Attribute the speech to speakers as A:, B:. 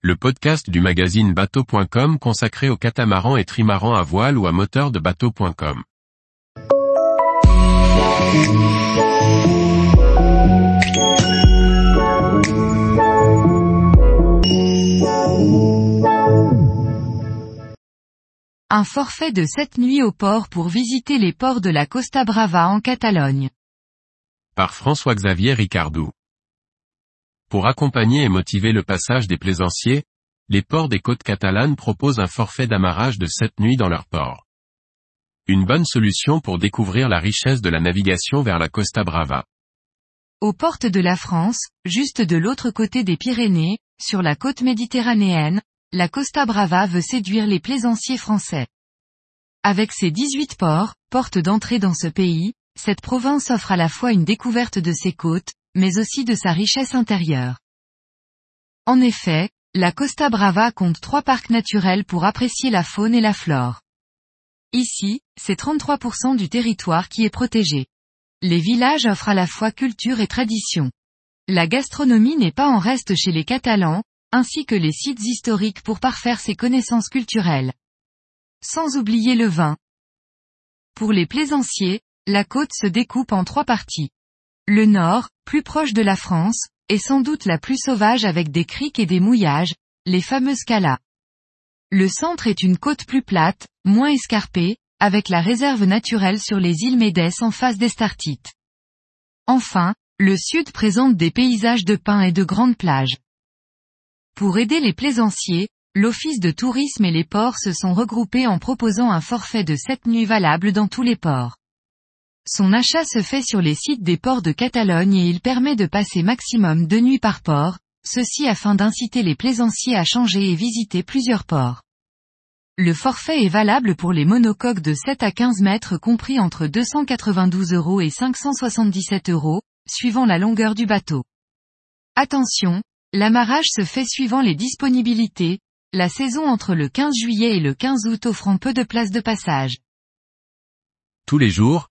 A: le podcast du magazine bateau.com consacré aux catamarans et trimarans à voile ou à moteur de bateau.com.
B: Un forfait de 7 nuits au port pour visiter les ports de la Costa Brava en Catalogne.
A: Par François-Xavier Ricardou. Pour accompagner et motiver le passage des plaisanciers, les ports des côtes catalanes proposent un forfait d'amarrage de 7 nuits dans leur port. Une bonne solution pour découvrir la richesse de la navigation vers la Costa Brava.
B: Aux portes de la France, juste de l'autre côté des Pyrénées, sur la côte méditerranéenne, la Costa Brava veut séduire les plaisanciers français. Avec ses 18 ports, portes d'entrée dans ce pays, cette province offre à la fois une découverte de ses côtes, mais aussi de sa richesse intérieure. En effet, la Costa Brava compte trois parcs naturels pour apprécier la faune et la flore. Ici, c'est 33% du territoire qui est protégé. Les villages offrent à la fois culture et tradition. La gastronomie n'est pas en reste chez les Catalans, ainsi que les sites historiques pour parfaire ses connaissances culturelles. Sans oublier le vin. Pour les plaisanciers, la côte se découpe en trois parties. Le nord, plus proche de la France, est sans doute la plus sauvage avec des criques et des mouillages, les fameuses calas. Le centre est une côte plus plate, moins escarpée, avec la réserve naturelle sur les îles Médès en face d'Estartite. Enfin, le sud présente des paysages de pins et de grandes plages. Pour aider les plaisanciers, l'Office de tourisme et les ports se sont regroupés en proposant un forfait de 7 nuits valable dans tous les ports. Son achat se fait sur les sites des ports de Catalogne et il permet de passer maximum deux nuits par port, ceci afin d'inciter les plaisanciers à changer et visiter plusieurs ports. Le forfait est valable pour les monocoques de 7 à 15 mètres compris entre 292 euros et 577 euros, suivant la longueur du bateau. Attention, l'amarrage se fait suivant les disponibilités, la saison entre le 15 juillet et le 15 août offrant peu de places de passage.
A: Tous les jours,